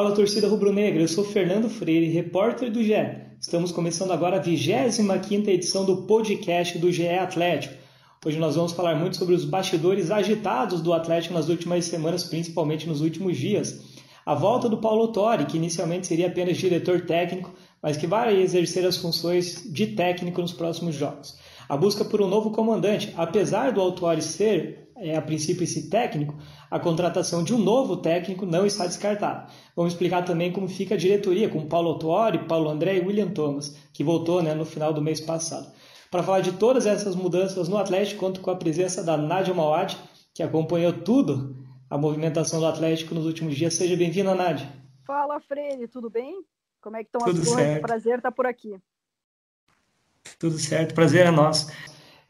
Fala torcida rubro-negra, eu sou Fernando Freire, repórter do GE. Estamos começando agora a 25ª edição do podcast do GE Atlético. Hoje nós vamos falar muito sobre os bastidores agitados do Atlético nas últimas semanas, principalmente nos últimos dias. A volta do Paulo Torre, que inicialmente seria apenas diretor técnico, mas que vai exercer as funções de técnico nos próximos jogos. A busca por um novo comandante, apesar do Autori ser, é, a princípio, esse técnico, a contratação de um novo técnico não está descartada. Vamos explicar também como fica a diretoria com Paulo Autori, Paulo André e William Thomas, que voltou né, no final do mês passado. Para falar de todas essas mudanças no Atlético, conto com a presença da Nádia Mauad, que acompanhou tudo a movimentação do Atlético nos últimos dias. Seja bem-vinda, Nádia. Fala, Freire, tudo bem? Como é que estão Tudo as coisas? certo. Prazer estar por aqui. Tudo certo, prazer é nosso.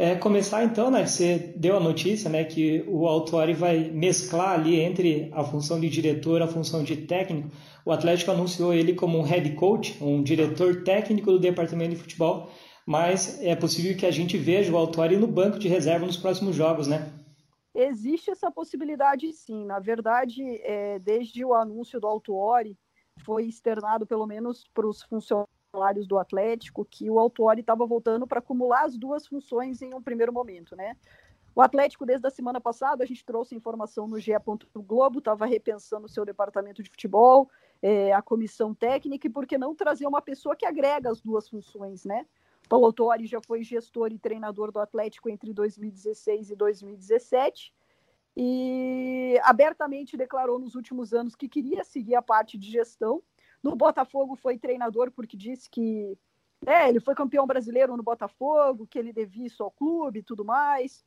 É, começar então, né? Você deu a notícia, né, que o Autori vai mesclar ali entre a função de diretor e a função de técnico. O Atlético anunciou ele como um head coach, um diretor técnico do departamento de futebol, mas é possível que a gente veja o Autori no banco de reserva nos próximos jogos, né? Existe essa possibilidade, sim. Na verdade, é, desde o anúncio do Autuori, foi externado, pelo menos para os funcionários do Atlético, que o Autuori estava voltando para acumular as duas funções em um primeiro momento, né? O Atlético, desde a semana passada, a gente trouxe informação no GE. Globo, estava repensando o seu departamento de futebol, é, a comissão técnica, e por que não trazer uma pessoa que agrega as duas funções, né? Paulo Autori já foi gestor e treinador do Atlético entre 2016 e 2017 e abertamente declarou nos últimos anos que queria seguir a parte de gestão. No Botafogo foi treinador porque disse que é, ele foi campeão brasileiro no Botafogo, que ele devia isso ao clube e tudo mais.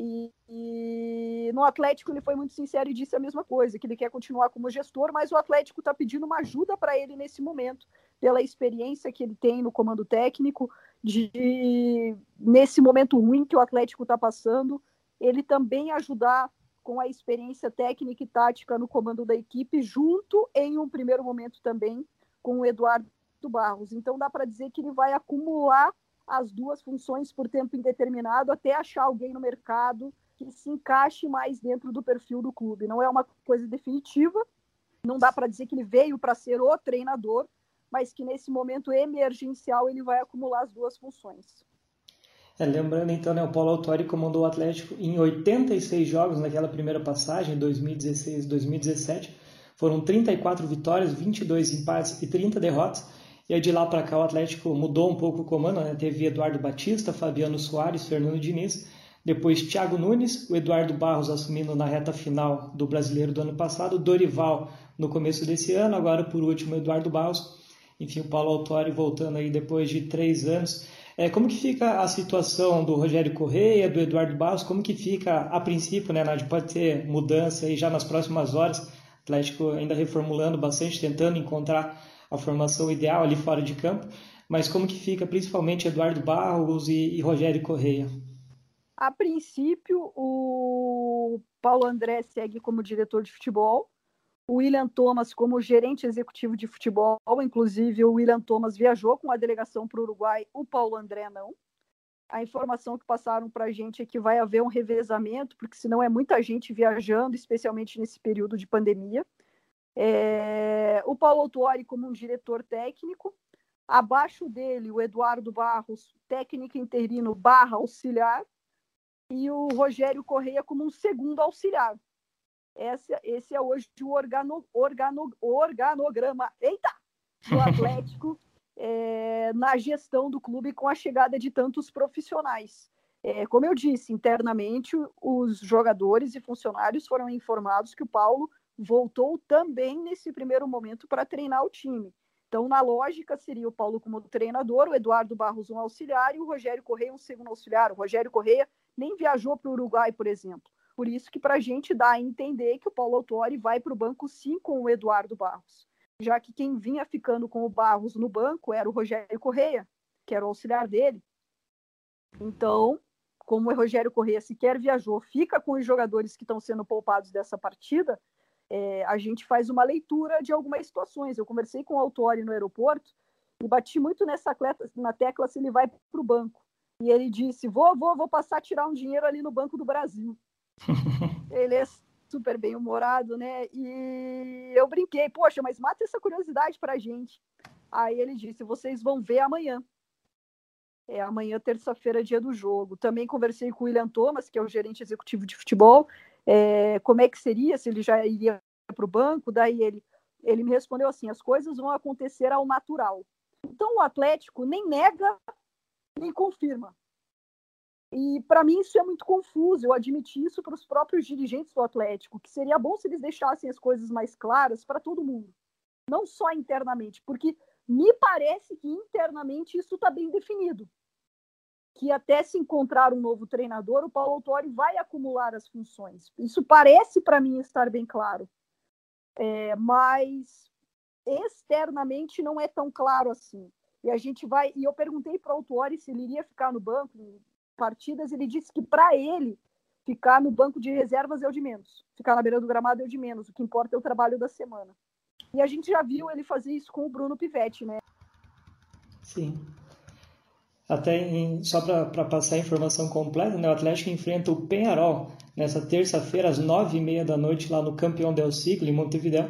E, e, no Atlético ele foi muito sincero e disse a mesma coisa, que ele quer continuar como gestor, mas o Atlético está pedindo uma ajuda para ele nesse momento, pela experiência que ele tem no comando técnico, de nesse momento ruim que o Atlético está passando, ele também ajudar com a experiência técnica e tática no comando da equipe, junto em um primeiro momento também com o Eduardo Barros. Então dá para dizer que ele vai acumular as duas funções por tempo indeterminado até achar alguém no mercado que se encaixe mais dentro do perfil do clube. Não é uma coisa definitiva, não dá para dizer que ele veio para ser o treinador, mas que nesse momento emergencial ele vai acumular as duas funções. É, lembrando então, né, o Paulo Autori comandou o Atlético em 86 jogos naquela primeira passagem, 2016 2017. Foram 34 vitórias, 22 empates e 30 derrotas. E aí de lá para cá o Atlético mudou um pouco o comando, né? teve Eduardo Batista, Fabiano Soares, Fernando Diniz, depois Thiago Nunes, o Eduardo Barros assumindo na reta final do Brasileiro do ano passado, Dorival no começo desse ano, agora por último Eduardo Barros, enfim, o Paulo Autori voltando aí depois de três anos. É, como que fica a situação do Rogério Correia, do Eduardo Barros, como que fica a princípio, né, Nádia? Pode ter mudança aí já nas próximas horas, Atlético ainda reformulando bastante, tentando encontrar a formação ideal ali fora de campo, mas como que fica principalmente Eduardo Barros e, e Rogério Correia? A princípio, o Paulo André segue como diretor de futebol, o William Thomas como gerente executivo de futebol, inclusive o William Thomas viajou com a delegação para o Uruguai, o Paulo André não. A informação que passaram para a gente é que vai haver um revezamento, porque senão é muita gente viajando, especialmente nesse período de pandemia. É... O Paulo Autuori como um diretor técnico, abaixo dele o Eduardo Barros, técnico interino barra auxiliar, e o Rogério Correia como um segundo auxiliar. Esse, esse é hoje o organo, organo, organograma eita, do Atlético é, na gestão do clube com a chegada de tantos profissionais. É, como eu disse, internamente os jogadores e funcionários foram informados que o Paulo voltou também nesse primeiro momento para treinar o time. Então, na lógica, seria o Paulo como treinador, o Eduardo Barros um auxiliar e o Rogério Correia um segundo auxiliar. O Rogério Correia nem viajou para o Uruguai, por exemplo. Por isso que para a gente dá a entender que o Paulo Autori vai para o banco sim com o Eduardo Barros, já que quem vinha ficando com o Barros no banco era o Rogério Correia, que era o auxiliar dele. Então, como o Rogério Correia sequer viajou, fica com os jogadores que estão sendo poupados dessa partida, é, a gente faz uma leitura de algumas situações. Eu conversei com o Autori no aeroporto e bati muito nessa na tecla se ele vai para o banco. E ele disse: vou, vou, vou passar a tirar um dinheiro ali no Banco do Brasil. ele é super bem humorado, né? E eu brinquei, poxa, mas mata essa curiosidade para a gente. Aí ele disse: vocês vão ver amanhã. É amanhã, terça-feira, dia do jogo. Também conversei com o William Thomas, que é o gerente executivo de futebol, é, como é que seria, se ele já iria para o banco. Daí ele, ele me respondeu assim: as coisas vão acontecer ao natural. Então o Atlético nem nega, nem confirma. E para mim isso é muito confuso. Eu admiti isso para os próprios dirigentes do Atlético, que seria bom se eles deixassem as coisas mais claras para todo mundo, não só internamente, porque me parece que internamente isso está bem definido que até se encontrar um novo treinador, o Paulo Autori vai acumular as funções. Isso parece para mim estar bem claro. É, mas externamente não é tão claro assim. E a gente vai. E eu perguntei para o Autori se ele iria ficar no banco partidas. Ele disse que para ele ficar no banco de reservas é o de menos. Ficar na beira do gramado é o de menos. O que importa é o trabalho da semana. E a gente já viu ele fazer isso com o Bruno Pivetti, né? Sim. Até em, só para passar a informação completa, né, o Atlético enfrenta o Penharol nessa terça-feira, às nove e meia da noite, lá no Campeão del Siglo, em Montevideo.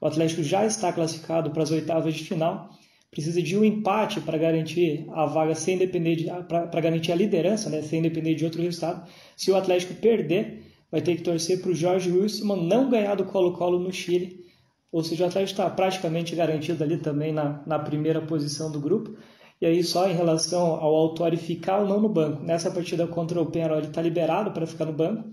O Atlético já está classificado para as oitavas de final. Precisa de um empate para garantir a vaga sem depender para garantir a liderança, né, sem depender de outro resultado. Se o Atlético perder, vai ter que torcer para o Jorge Wilson não ganhar do Colo-Colo no Chile. Ou seja, o Atlético está praticamente garantido ali também na, na primeira posição do grupo. E aí, só em relação ao Autori ficar ou não no banco. Nessa partida contra o Penarol, ele está liberado para ficar no banco,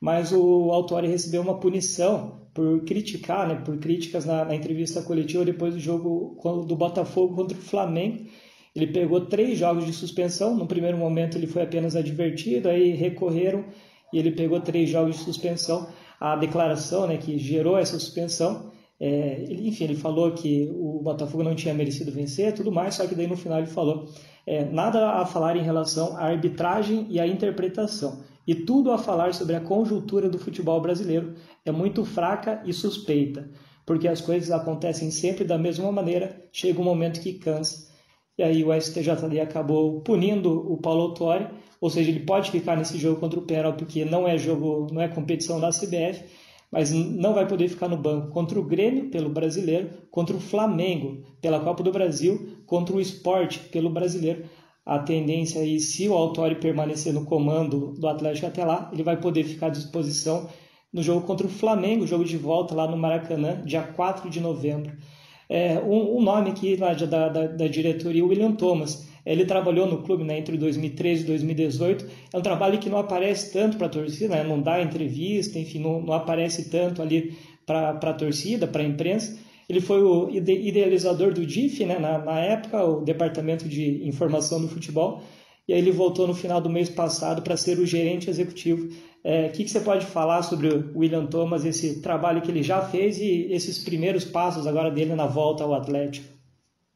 mas o Autori recebeu uma punição por criticar, né, por críticas na, na entrevista coletiva depois do jogo do Botafogo contra o Flamengo. Ele pegou três jogos de suspensão. No primeiro momento, ele foi apenas advertido, aí recorreram e ele pegou três jogos de suspensão. A declaração né, que gerou essa suspensão é, ele, enfim, ele falou que o Botafogo não tinha merecido vencer, tudo mais, só que daí no final ele falou é, nada a falar em relação à arbitragem e à interpretação, e tudo a falar sobre a conjuntura do futebol brasileiro é muito fraca e suspeita, porque as coisas acontecem sempre da mesma maneira, chega um momento que cansa. E aí o STJD acabou punindo o Paulo Autori, ou seja, ele pode ficar nesse jogo contra o Penal porque não é jogo, não é competição da CBF, mas não vai poder ficar no banco contra o Grêmio pelo Brasileiro, contra o Flamengo pela Copa do Brasil, contra o Sport pelo Brasileiro. A tendência aí, se o Autori permanecer no comando do Atlético até lá, ele vai poder ficar à disposição no jogo contra o Flamengo, jogo de volta lá no Maracanã, dia 4 de novembro. É, um, um, nome aqui lá da, da, da diretoria, William Thomas. Ele trabalhou no clube né, entre 2013 e 2018. É um trabalho que não aparece tanto para a torcida, né, não dá entrevista, enfim, não, não aparece tanto ali para a torcida, para a imprensa. Ele foi o idealizador do DIF, né, na, na época, o Departamento de Informação do Futebol, e aí ele voltou no final do mês passado para ser o gerente executivo. É, o que, que, você pode falar sobre o William Thomas, esse trabalho que ele já fez e esses primeiros passos agora dele na volta ao Atlético?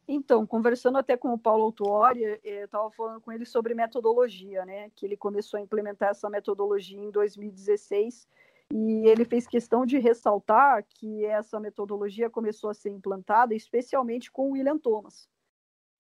Então, conversando até com o Paulo Autuori, eh, eu estava falando com ele sobre metodologia, né? Que ele começou a implementar essa metodologia em 2016 e ele fez questão de ressaltar que essa metodologia começou a ser implantada especialmente com William Thomas.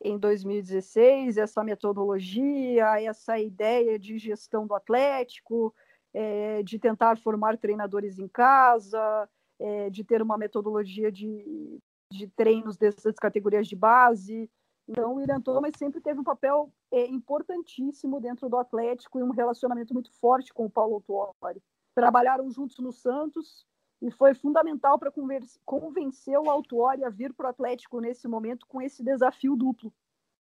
Em 2016, essa metodologia, essa ideia de gestão do Atlético, é, de tentar formar treinadores em casa, é, de ter uma metodologia de de treinos dessas categorias de base. Então, o Irã Thomas sempre teve um papel é, importantíssimo dentro do Atlético e um relacionamento muito forte com o Paulo Autuori. Trabalharam juntos no Santos e foi fundamental para convencer o Autuori a vir para o Atlético nesse momento com esse desafio duplo,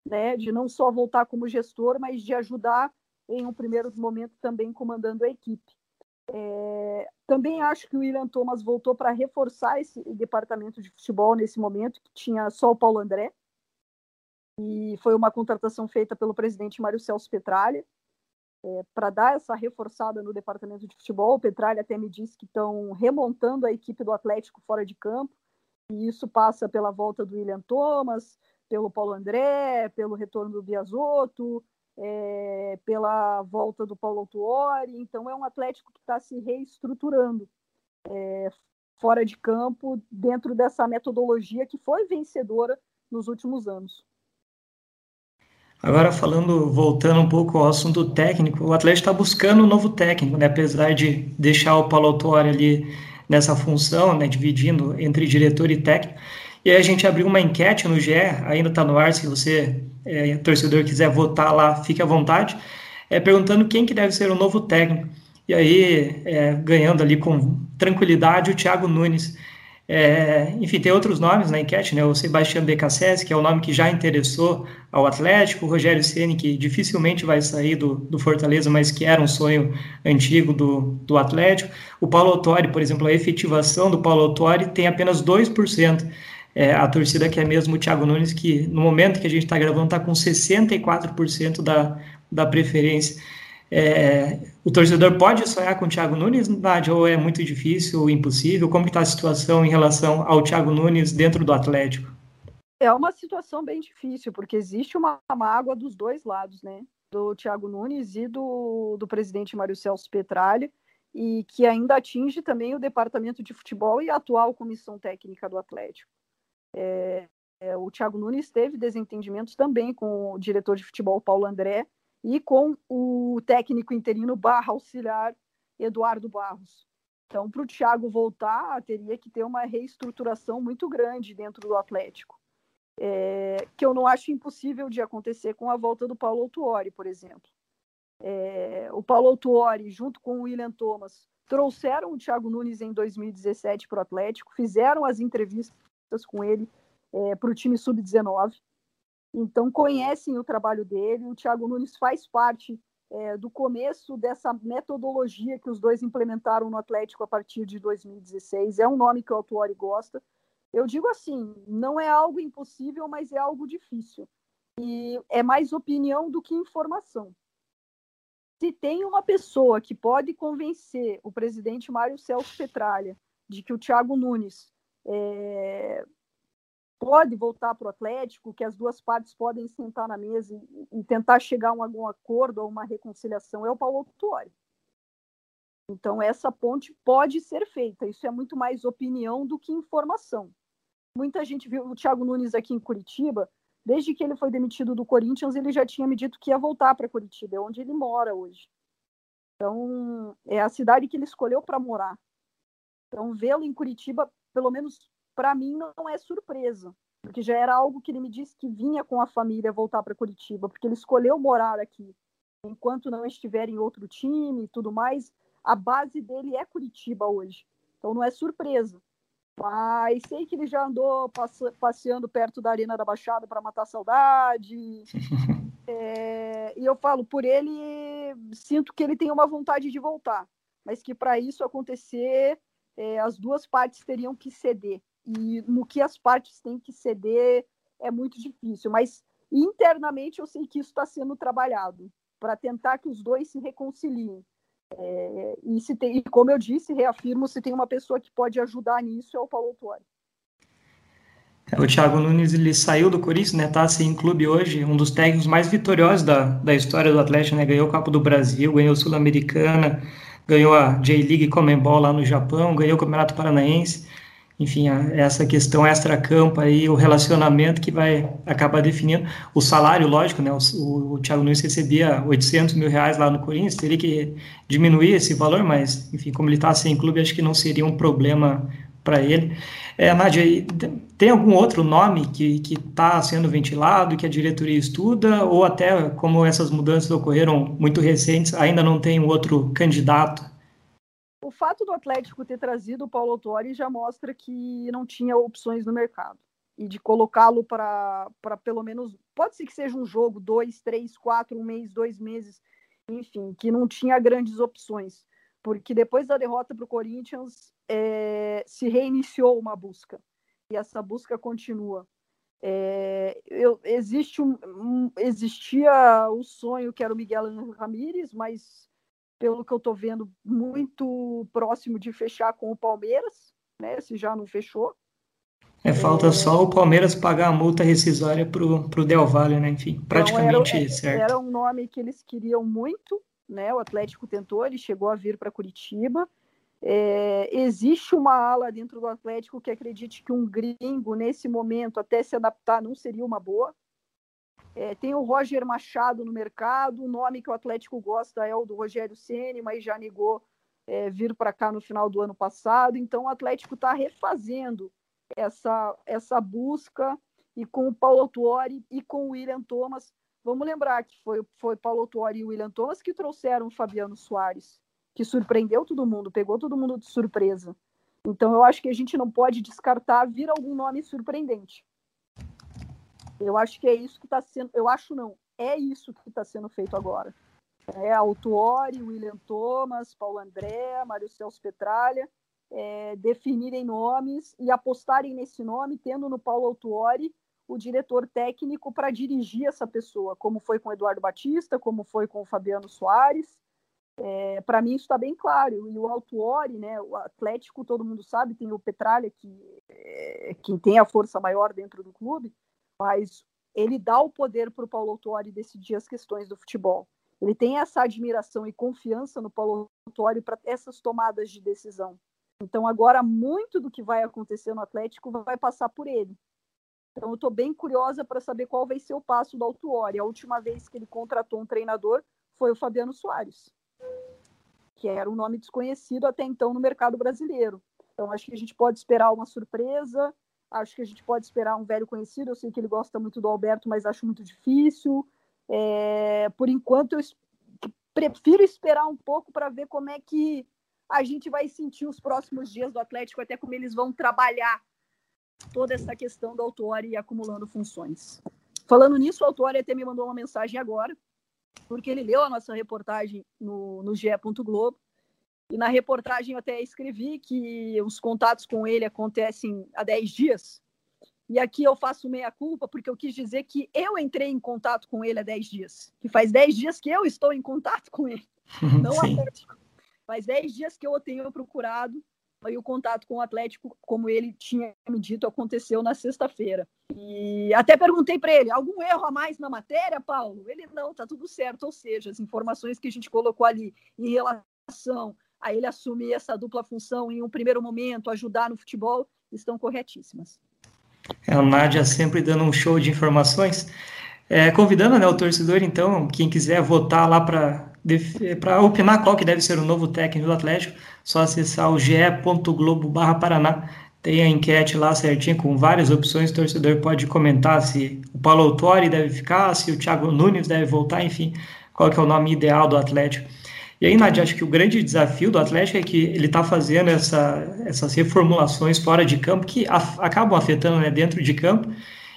né? de não só voltar como gestor, mas de ajudar em um primeiro momento também comandando a equipe. É, também acho que o William Thomas voltou para reforçar esse departamento de futebol nesse momento, que tinha só o Paulo André. E foi uma contratação feita pelo presidente Mário Celso Petralha. É, para dar essa reforçada no departamento de futebol. O Petralha até me disse que estão remontando a equipe do Atlético fora de campo, e isso passa pela volta do William Thomas, pelo Paulo André, pelo retorno do Biasotto, é, pela volta do Paulo Autuori. Então, é um Atlético que está se reestruturando é, fora de campo, dentro dessa metodologia que foi vencedora nos últimos anos. Agora, falando, voltando um pouco ao assunto técnico, o Atlético está buscando um novo técnico, né? apesar de deixar o Paulo Autuori ali nessa função, né? dividindo entre diretor e técnico. E aí a gente abriu uma enquete no GE, ainda está no ar, se você, é, torcedor, quiser votar lá, fique à vontade, é, perguntando quem que deve ser o novo técnico. E aí, é, ganhando ali com tranquilidade, o Thiago Nunes. É, enfim, tem outros nomes na enquete, né? O Sebastião Becassese, que é o nome que já interessou ao Atlético, o Rogério Ceni, que dificilmente vai sair do, do Fortaleza, mas que era um sonho antigo do, do Atlético. O Paulo Autori, por exemplo, a efetivação do Paulo Autori tem apenas 2% é, a torcida que é mesmo o Thiago Nunes, que no momento que a gente está gravando está com 64% da, da preferência. É, o torcedor pode sonhar com o Thiago Nunes, Nádia, ou é muito difícil ou impossível? Como está a situação em relação ao Thiago Nunes dentro do Atlético? É uma situação bem difícil, porque existe uma mágoa dos dois lados, né? Do Thiago Nunes e do, do presidente Mário Celso Petralha, e que ainda atinge também o departamento de futebol e a atual comissão técnica do Atlético. É, é, o Thiago Nunes teve desentendimentos também com o diretor de futebol Paulo André e com o técnico interino barra auxiliar Eduardo Barros. Então, para o Thiago voltar, teria que ter uma reestruturação muito grande dentro do Atlético, é, que eu não acho impossível de acontecer com a volta do Paulo Autuori, por exemplo. É, o Paulo Autuori, junto com o William Thomas, trouxeram o Thiago Nunes em 2017 para o Atlético, fizeram as entrevistas com ele é, para o time sub-19. Então, conhecem o trabalho dele. O Thiago Nunes faz parte é, do começo dessa metodologia que os dois implementaram no Atlético a partir de 2016. É um nome que o Autuori gosta. Eu digo assim, não é algo impossível, mas é algo difícil. E é mais opinião do que informação. Se tem uma pessoa que pode convencer o presidente Mário Celso Petralha de que o Thiago Nunes é, pode voltar para o Atlético, que as duas partes podem sentar na mesa e, tentar chegar a algum acordo ou uma reconciliação, é o Paulo Autuori. Então, essa ponte pode ser feita. Isso é muito mais opinião do que informação. Muita gente viu o Thiago Nunes aqui em Curitiba, desde que ele foi demitido do Corinthians, ele já tinha me dito que ia voltar para Curitiba, é onde ele mora hoje. Então, é a cidade que ele escolheu para morar. Então, vê-lo em Curitiba pelo menos para mim, não é surpresa, porque já era algo que ele me disse que vinha com a família voltar para Curitiba, porque ele escolheu morar aqui. Enquanto não estiver em outro time e tudo mais, a base dele é Curitiba hoje. Então não é surpresa. Mas sei que ele já andou passeando perto da Arena da Baixada para matar saudade. É, e eu falo, por ele, sinto que ele tem uma vontade de voltar. Mas que para isso acontecer, é, as duas partes teriam que ceder. E no que as partes têm que ceder é muito difícil. Mas internamente eu sei que isso está sendo trabalhado para tentar que os dois se reconciliem. É, e, se tem, e como eu disse, reafirmo, se tem uma pessoa que pode ajudar nisso é o Paulo Autuori. É, o Thiago Nunes ele saiu do Corinthians, né? Tá assim, em clube hoje, um dos técnicos mais vitoriosos da, da história do Atlético, né? Ganhou o Copa do Brasil, ganhou Sul-Americana, ganhou a J-League Comembol lá no Japão, ganhou o Campeonato Paranaense. Enfim, essa questão extra-campo aí, o relacionamento que vai acabar definindo o salário, lógico, né? O, o, Thiago Nunes recebia 800 mil reais lá no Corinthians, teria que diminuir esse valor, mas, enfim, como ele está sem clube, acho que não seria um problema para ele. É, Nádia, tem algum outro nome que está sendo ventilado, que a diretoria estuda, ou até como essas mudanças ocorreram muito recentes, ainda não tem outro candidato? Fato do Atlético ter trazido o Paulo Autori já mostra que não tinha opções no mercado. E de colocá-lo para pelo menos. Pode ser que seja um jogo, dois, três, quatro, um mês, dois meses, enfim, que não tinha grandes opções. Porque depois da derrota para o Corinthians, é, se reiniciou uma busca e essa busca continua. É, eu, existe um, um, existia o sonho que era o Miguel Ramírez, mas pelo que eu estou vendo, muito próximo de fechar com o Palmeiras, né? Se já não fechou. É, falta é... só o Palmeiras pagar a multa rescisória para o Del Valle, né? Enfim, praticamente era, certo. Era um nome que eles queriam muito, né? O Atlético tentou, ele chegou a vir para Curitiba. É, existe uma ala dentro do Atlético que acredite que um gringo, nesse momento, até se adaptar, não seria uma boa. É, tem o Roger Machado no mercado, o nome que o Atlético gosta é o do Rogério Ceni, mas já negou é, vir para cá no final do ano passado. Então o Atlético está refazendo essa, essa busca e com o Paulo Autuori e com o William Thomas. Vamos lembrar que foi, foi Paulo Autuori e o William Thomas que trouxeram o Fabiano Soares, que surpreendeu todo mundo, pegou todo mundo de surpresa. Então eu acho que a gente não pode descartar vir algum nome surpreendente. Eu acho que é isso que está sendo. Eu acho não, é isso que está sendo feito agora. É Autuori, William Thomas, Paulo André, Mário Celso Petralha, é, definirem nomes e apostarem nesse nome, tendo no Paulo Autuori o diretor técnico para dirigir essa pessoa, como foi com o Eduardo Batista, como foi com o Fabiano Soares. É, para mim isso está bem claro. E o Autuori, né, o Atlético, todo mundo sabe, tem o Petralha, que é, quem tem a força maior dentro do clube, mas ele dá o poder para o Paulo Autuori decidir as questões do futebol. Ele tem essa admiração e confiança no Paulo Autuori para essas tomadas de decisão. Então, agora, muito do que vai acontecer no Atlético vai passar por ele. Então, eu estou bem curiosa para saber qual vai ser o passo do Autuori. A última vez que ele contratou um treinador foi o Fabiano Soares, que era um nome desconhecido até então no mercado brasileiro. Então, acho que a gente pode esperar uma surpresa. Acho que a gente pode esperar um velho conhecido. Eu sei que ele gosta muito do Alberto, mas acho muito difícil. É, por enquanto, eu prefiro esperar um pouco para ver como é que a gente vai sentir os próximos dias do Atlético, até como eles vão trabalhar toda essa questão do Autori acumulando funções. Falando nisso, o Autori até me mandou uma mensagem agora, porque ele leu a nossa reportagem no, no GE. Globo e na reportagem eu até escrevi que os contatos com ele acontecem há 10 dias. E aqui eu faço meia-culpa, porque eu quis dizer que eu entrei em contato com ele há 10 dias. Que faz 10 dias que eu estou em contato com ele. Não. Atlético. Faz 10 dias que eu o tenho procurado. E o contato com o Atlético, como ele tinha me dito, aconteceu na sexta-feira. E até perguntei para ele: algum erro a mais na matéria, Paulo? Ele não, tá tudo certo. Ou seja, as informações que a gente colocou ali em relação a ele assumir essa dupla função em um primeiro momento, ajudar no futebol, estão corretíssimas. É, Nádia sempre dando um show de informações. É, convidando né, o torcedor, então, quem quiser votar lá para opinar qual que deve ser o novo técnico do Atlético, só acessar o ge.globo barra Paraná. Tem a enquete lá certinho com várias opções. O torcedor pode comentar se o Paulo Autori deve ficar, se o Thiago Nunes deve voltar, enfim, qual que é o nome ideal do Atlético. E aí, Nadia, acho que o grande desafio do Atlético é que ele está fazendo essa, essas reformulações fora de campo que af acabam afetando né, dentro de campo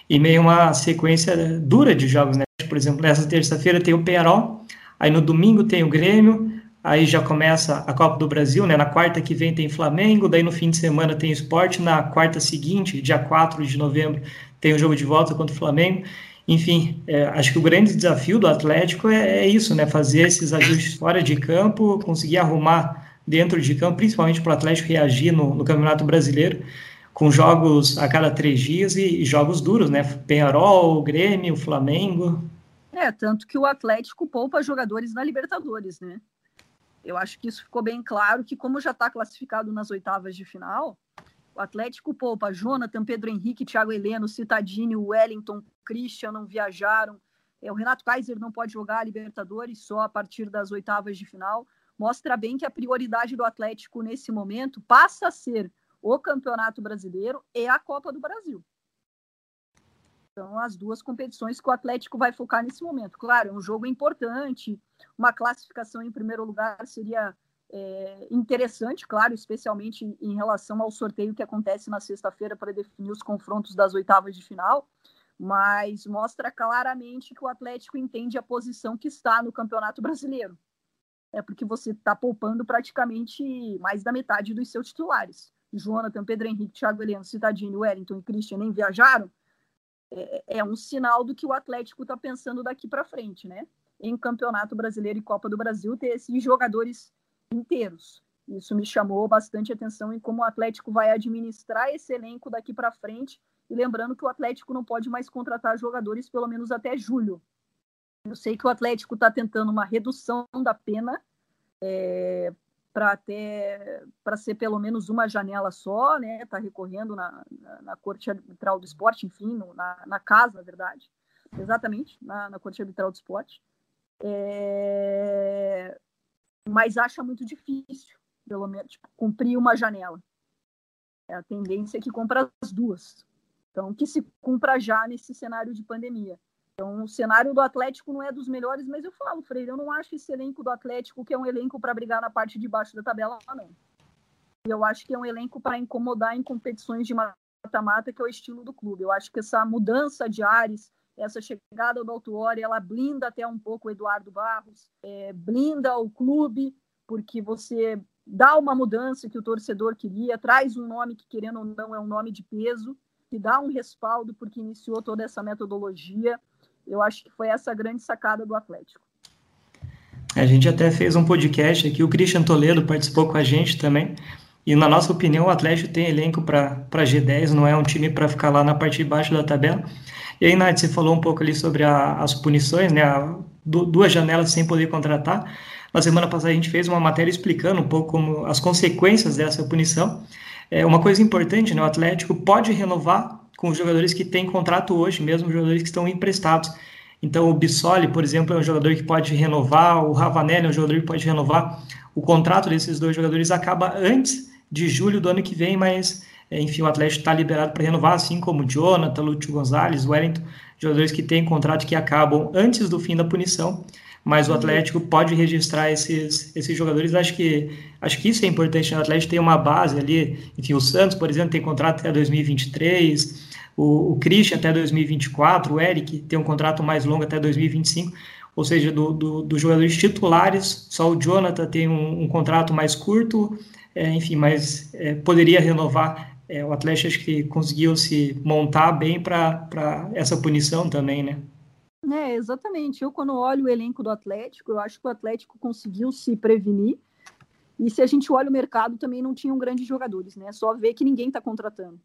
e meio uma sequência dura de jogos. Né? Por exemplo, nessa terça-feira tem o Penarol, aí no domingo tem o Grêmio, aí já começa a Copa do Brasil, né? na quarta que vem tem Flamengo, daí no fim de semana tem esporte, na quarta seguinte, dia 4 de novembro, tem o jogo de volta contra o Flamengo. Enfim, é, acho que o grande desafio do Atlético é, é, isso, né? Fazer esses ajustes fora de campo, conseguir arrumar dentro de campo, principalmente para o Atlético reagir no, no, Campeonato Brasileiro, com jogos a cada três dias e, e jogos duros, né? Penharol, Grêmio, Flamengo. É, tanto que o Atlético poupa jogadores na Libertadores, né? Eu acho que isso ficou bem claro que, como já está classificado nas oitavas de final, o Atlético poupa Jonathan, Pedro Henrique, Thiago Heleno, Citadini, Wellington, Christian não viajaram. É, o Renato Kaiser não pode jogar a Libertadores só a partir das oitavas de final. Mostra bem que a prioridade do Atlético nesse momento passa a ser o Campeonato Brasileiro e a Copa do Brasil. São as duas competições que o Atlético vai focar nesse momento. Claro, é um jogo importante, uma classificação em primeiro lugar seria é, interessante, claro, especialmente em relação ao sorteio que acontece na sexta-feira para definir os confrontos das oitavas de final, mas mostra claramente que o Atlético entende a posição que está no Campeonato Brasileiro. É porque você está poupando praticamente mais da metade dos seus titulares. Jonathan, Pedro Henrique, Thiago Heleno, Citadini, Wellington e Christian nem viajaram. é, é um sinal do que o Atlético está pensando daqui para frente, né? Em Campeonato Brasileiro e Copa do Brasil, ter esses jogadores inteiros. Isso me chamou bastante atenção em como o Atlético vai administrar esse elenco daqui para frente. E lembrando que o Atlético não pode mais contratar jogadores pelo menos até julho. Eu sei que o Atlético está tentando uma redução da pena é, para até para ser pelo menos uma janela só, né? Está recorrendo na, na, na, Corte Arbitral do Esporte, enfim, no, na, na casa, na verdade, exatamente, na, na Corte Arbitral do Esporte. É... Mas acha muito difícil, pelo menos, tipo, cumprir uma janela. É a tendência é que compra as duas. Então, que se cumpra já nesse cenário de pandemia. Então, o cenário do Atlético não é dos melhores, mas eu falo, Freire, eu não acho esse elenco do Atlético que é um elenco para brigar na parte de baixo da tabela, não. Eu acho que é um elenco para incomodar em competições de mata-mata, que é o estilo do clube. Eu acho que essa mudança de ares, essa chegada do Altuori, ela blinda até um pouco o Eduardo Barros, é, blinda o clube, porque você dá uma mudança que o torcedor queria, traz um nome que, querendo ou não, é um nome de peso, que dá um respaldo porque iniciou toda essa metodologia. Eu acho que foi essa grande sacada do Atlético. A gente até fez um podcast aqui, o Christian Toledo participou com a gente também. E na nossa opinião, o Atlético tem elenco para G10, não é um time para ficar lá na parte de baixo da tabela. E aí, Nath, você falou um pouco ali sobre a, as punições, né? A, duas janelas sem poder contratar. Na semana passada a gente fez uma matéria explicando um pouco como as consequências dessa punição. É uma coisa importante, né? O Atlético pode renovar com os jogadores que têm contrato hoje, mesmo jogadores que estão emprestados. Então, o Bissoli, por exemplo, é um jogador que pode renovar, o Ravanelli é um jogador que pode renovar. O contrato desses dois jogadores acaba antes de julho do ano que vem, mas, enfim, o Atlético está liberado para renovar, assim como o Jonathan, Lúcio Gonzalez, Wellington, jogadores que têm contrato que acabam antes do fim da punição mas o Atlético pode registrar esses, esses jogadores. Acho que, acho que isso é importante. Né? O Atlético tem uma base ali. Enfim, o Santos, por exemplo, tem contrato até 2023. O, o Christian até 2024. O Eric tem um contrato mais longo até 2025. Ou seja, dos do, do jogadores titulares, só o Jonathan tem um, um contrato mais curto. É, enfim, mas é, poderia renovar. É, o Atlético acho que conseguiu se montar bem para essa punição também, né? É, exatamente. Eu, quando olho o elenco do Atlético, eu acho que o Atlético conseguiu se prevenir. E se a gente olha o mercado, também não tinham grandes jogadores, né? Só ver que ninguém está contratando.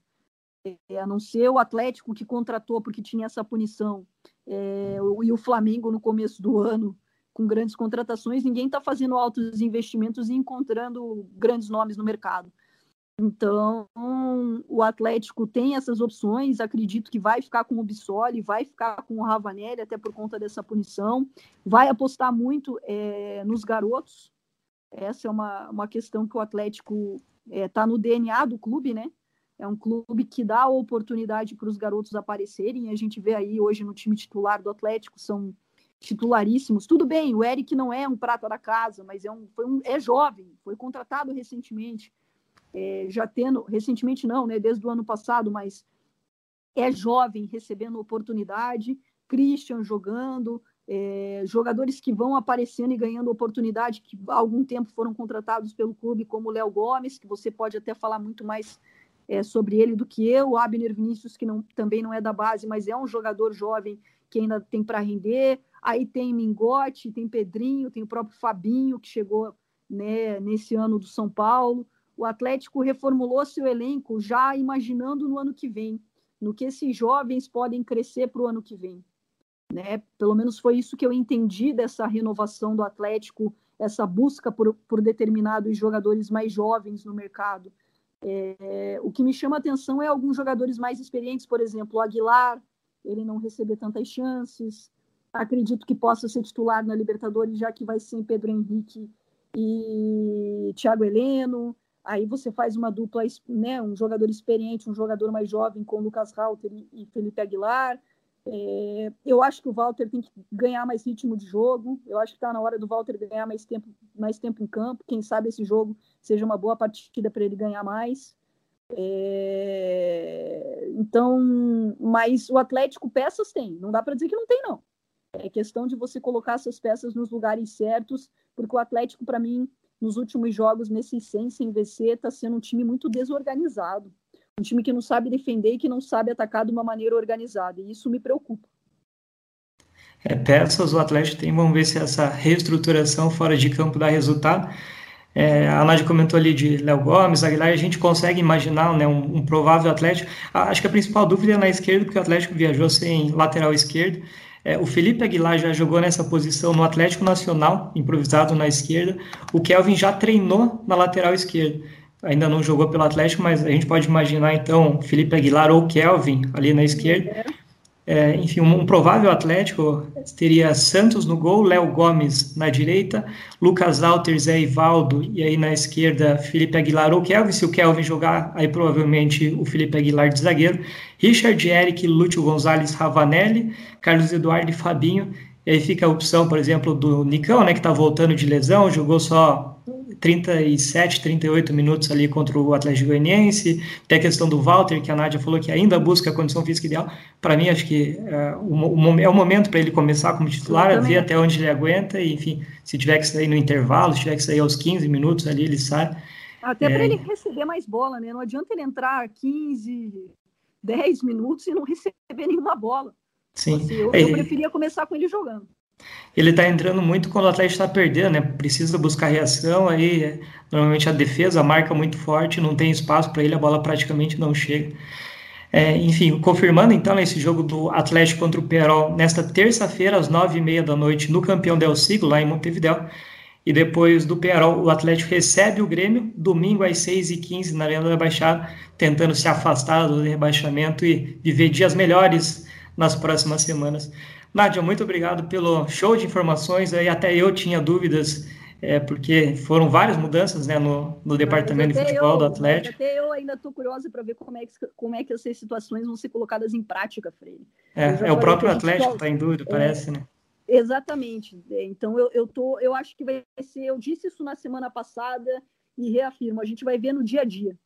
É, a não ser o Atlético que contratou porque tinha essa punição, é, e o Flamengo no começo do ano, com grandes contratações, ninguém está fazendo altos investimentos e encontrando grandes nomes no mercado. Então, o Atlético tem essas opções. Acredito que vai ficar com o Bissoli, vai ficar com o Ravanelli, até por conta dessa punição. Vai apostar muito é, nos garotos. Essa é uma, uma questão que o Atlético está é, tá no DNA do clube, né? É um clube que dá oportunidade para os garotos aparecerem. A gente vê aí hoje no time titular do Atlético, são titularíssimos. Tudo bem, o Eric não é um prata da casa, mas é, um, um, é jovem, foi contratado recentemente é, já tendo, recentemente não, né, desde o ano passado, mas é jovem recebendo oportunidade, Christian jogando, é, jogadores que vão aparecendo e ganhando oportunidade, que há algum tempo foram contratados pelo clube, como Léo Gomes, que você pode até falar muito mais é, sobre ele do que eu, Abner Vinícius, que não, também não é da base, mas é um jogador jovem que ainda tem para render. Aí tem Mingote, tem Pedrinho, tem o próprio Fabinho, que chegou né, nesse ano do São Paulo o Atlético reformulou seu elenco já imaginando no ano que vem, no que esses jovens podem crescer para o ano que vem. Né? Pelo menos foi isso que eu entendi dessa renovação do Atlético, essa busca por, por determinados jogadores mais jovens no mercado. É, o que me chama atenção é alguns jogadores mais experientes, por exemplo, o Aguilar, ele não receber tantas chances. Acredito que possa ser titular na Libertadores, já que vai ser Pedro Henrique e Thiago Heleno. Aí você faz uma dupla, né, um jogador experiente, um jogador mais jovem com Lucas Rauter e Felipe Aguilar. É, eu acho que o Walter tem que ganhar mais ritmo de jogo. Eu acho que está na hora do Walter ganhar mais tempo, mais tempo em campo. Quem sabe esse jogo seja uma boa partida para ele ganhar mais. É, então, mas o Atlético peças tem. Não dá para dizer que não tem não. É questão de você colocar essas peças nos lugares certos, porque o Atlético para mim nos últimos jogos nesse sem sem VC está sendo um time muito desorganizado. um time que não sabe defender e que não sabe atacar de uma maneira organizada. E isso me preocupa. É, peças o Atlético tem, vamos ver se essa reestruturação fora de campo dá resultado. É, a Nádia comentou ali de Léo Gomes, Aguilar, a gente consegue imaginar né, um, um, provável Atlético. Acho que a principal dúvida é na esquerda, porque o Atlético viajou sem lateral esquerdo. É, o Felipe Aguilar já jogou nessa posição no Atlético Nacional, improvisado na esquerda. O Kelvin já treinou na lateral esquerda. Ainda não jogou pelo Atlético, mas a gente pode imaginar então Felipe Aguilar ou Kelvin ali na esquerda. É, enfim, um, provável Atlético teria Santos no gol, Léo Gomes na direita, Lucas Alter, Zé Ivaldo, e aí na esquerda Felipe Aguilar ou Kelvin. Se o Kelvin jogar, aí provavelmente o Felipe Aguilar de zagueiro. Richard Eric, Lúcio Gonzalez, Ravanelli, Carlos Eduardo e Fabinho. E aí fica a opção, por exemplo, do Nicão, né, que está voltando de lesão, jogou só 37, 38 minutos ali contra o Atlético Goianiense. Tem a questão do Walter, que a Nádia falou que ainda busca a condição física ideal. Para mim, acho que é, o, é o momento para ele começar como titular, ver até onde ele aguenta. E, enfim, se tiver que sair no intervalo, se tiver que sair aos 15 minutos ali, ele sai. Até é... para ele receber mais bola, né? Não adianta ele entrar 15, 10 minutos e não receber nenhuma bola. Sim. Assim, eu, eu preferia começar com ele jogando ele está entrando muito quando o Atlético está perdendo, né? Precisa buscar reação, aí normalmente a defesa marca muito forte, não tem espaço para ele, a bola praticamente não chega. É, enfim, confirmando então esse jogo do Atlético contra o Perol nesta terça-feira às nove e meia da noite no Campeão Del Siglo, lá em Montevideo. E depois do Perol, o Atlético recebe o Grêmio, domingo às seis e quinze na Arena da Baixada, tentando se afastar do rebaixamento e viver dias melhores nas próximas semanas. Nádia, muito obrigado pelo show de informações. Aí até eu tinha dúvidas, é, porque foram várias mudanças né, no, no departamento de futebol eu, do Atlético. Até eu ainda estou curiosa para ver como é, que, como é que essas situações vão ser colocadas em prática, Freire. É, é o próprio Atlético que está em dúvida, é, parece, né? Exatamente. Então eu, eu, tô, eu acho que vai ser. Eu disse isso na semana passada e reafirmo, a gente vai ver no dia a dia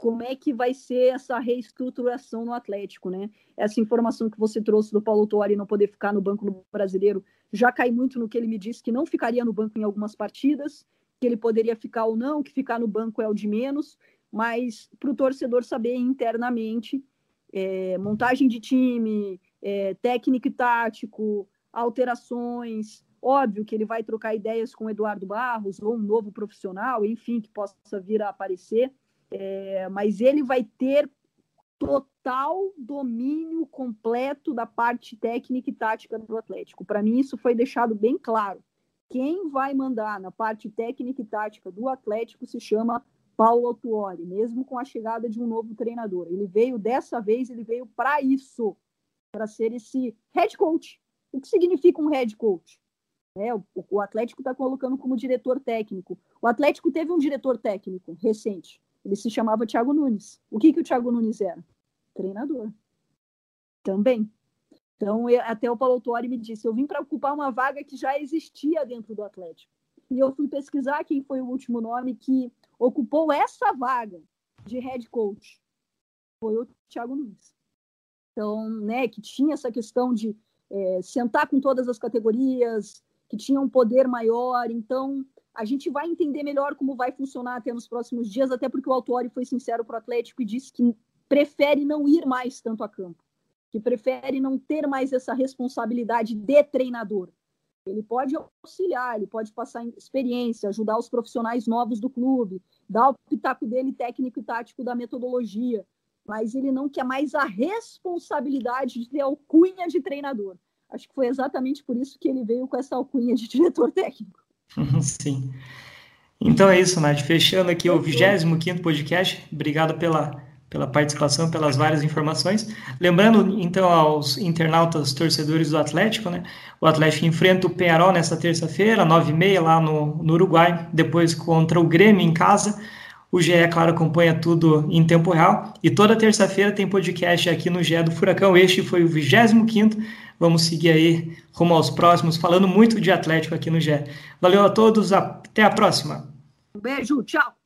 como é que vai ser essa reestruturação no Atlético, né? Essa informação que você trouxe do Paulo Tuori não poder ficar no banco brasileiro já cai muito no que ele me disse que não ficaria no banco em algumas partidas, que ele poderia ficar ou não, que ficar no banco é o de menos, mas para o torcedor saber internamente é, montagem de time, é, técnico e tático, alterações. Óbvio que ele vai trocar ideias com o Eduardo Barros ou um novo profissional, enfim, que possa vir a aparecer é, mas ele vai ter total domínio completo da parte técnica e tática do Atlético. Para mim, isso foi deixado bem claro. Quem vai mandar na parte técnica e tática do Atlético se chama Paulo Autuori, mesmo com a chegada de um novo treinador. Ele veio dessa vez, ele veio para isso, para ser esse head coach. O que significa um head coach? É, o, o Atlético está colocando como diretor técnico. O Atlético teve um diretor técnico recente, ele se chamava Thiago Nunes. O que, que o Thiago Nunes era? Treinador. Também. Então, eu, até o Paulo Tuori me disse: eu vim para ocupar uma vaga que já existia dentro do Atlético. E eu fui pesquisar quem foi o último nome que ocupou essa vaga de head coach. Foi o Thiago Nunes. Então, né, que tinha essa questão de é, sentar com todas as categorias, que tinha um poder maior. Então, a gente vai entender melhor como vai funcionar até nos próximos dias, até porque o Autori foi sincero para o Atlético e disse que prefere não ir mais tanto a campo, que prefere não ter mais essa responsabilidade de treinador. Ele pode auxiliar, ele pode passar experiência, ajudar os profissionais novos do clube, dar o pitaco dele técnico e tático da metodologia, mas ele não quer mais a responsabilidade de ter alcunha de treinador. Acho que foi exatamente por isso que ele veio com essa alcunha de diretor técnico. Sim. Então é isso, Nath. Fechando aqui o 25 podcast. Obrigado pela, pela participação, pelas várias informações. Lembrando, então, aos internautas torcedores do Atlético, né? O Atlético enfrenta o Penharol nesta terça-feira, 9h30, lá no, no Uruguai. Depois contra o Grêmio em casa. O GE, claro, acompanha tudo em tempo real. E toda terça-feira tem podcast aqui no GE do Furacão. Este foi o 25 Vamos seguir aí rumo aos próximos, falando muito de Atlético aqui no GE. Valeu a todos, até a próxima. Um beijo, tchau.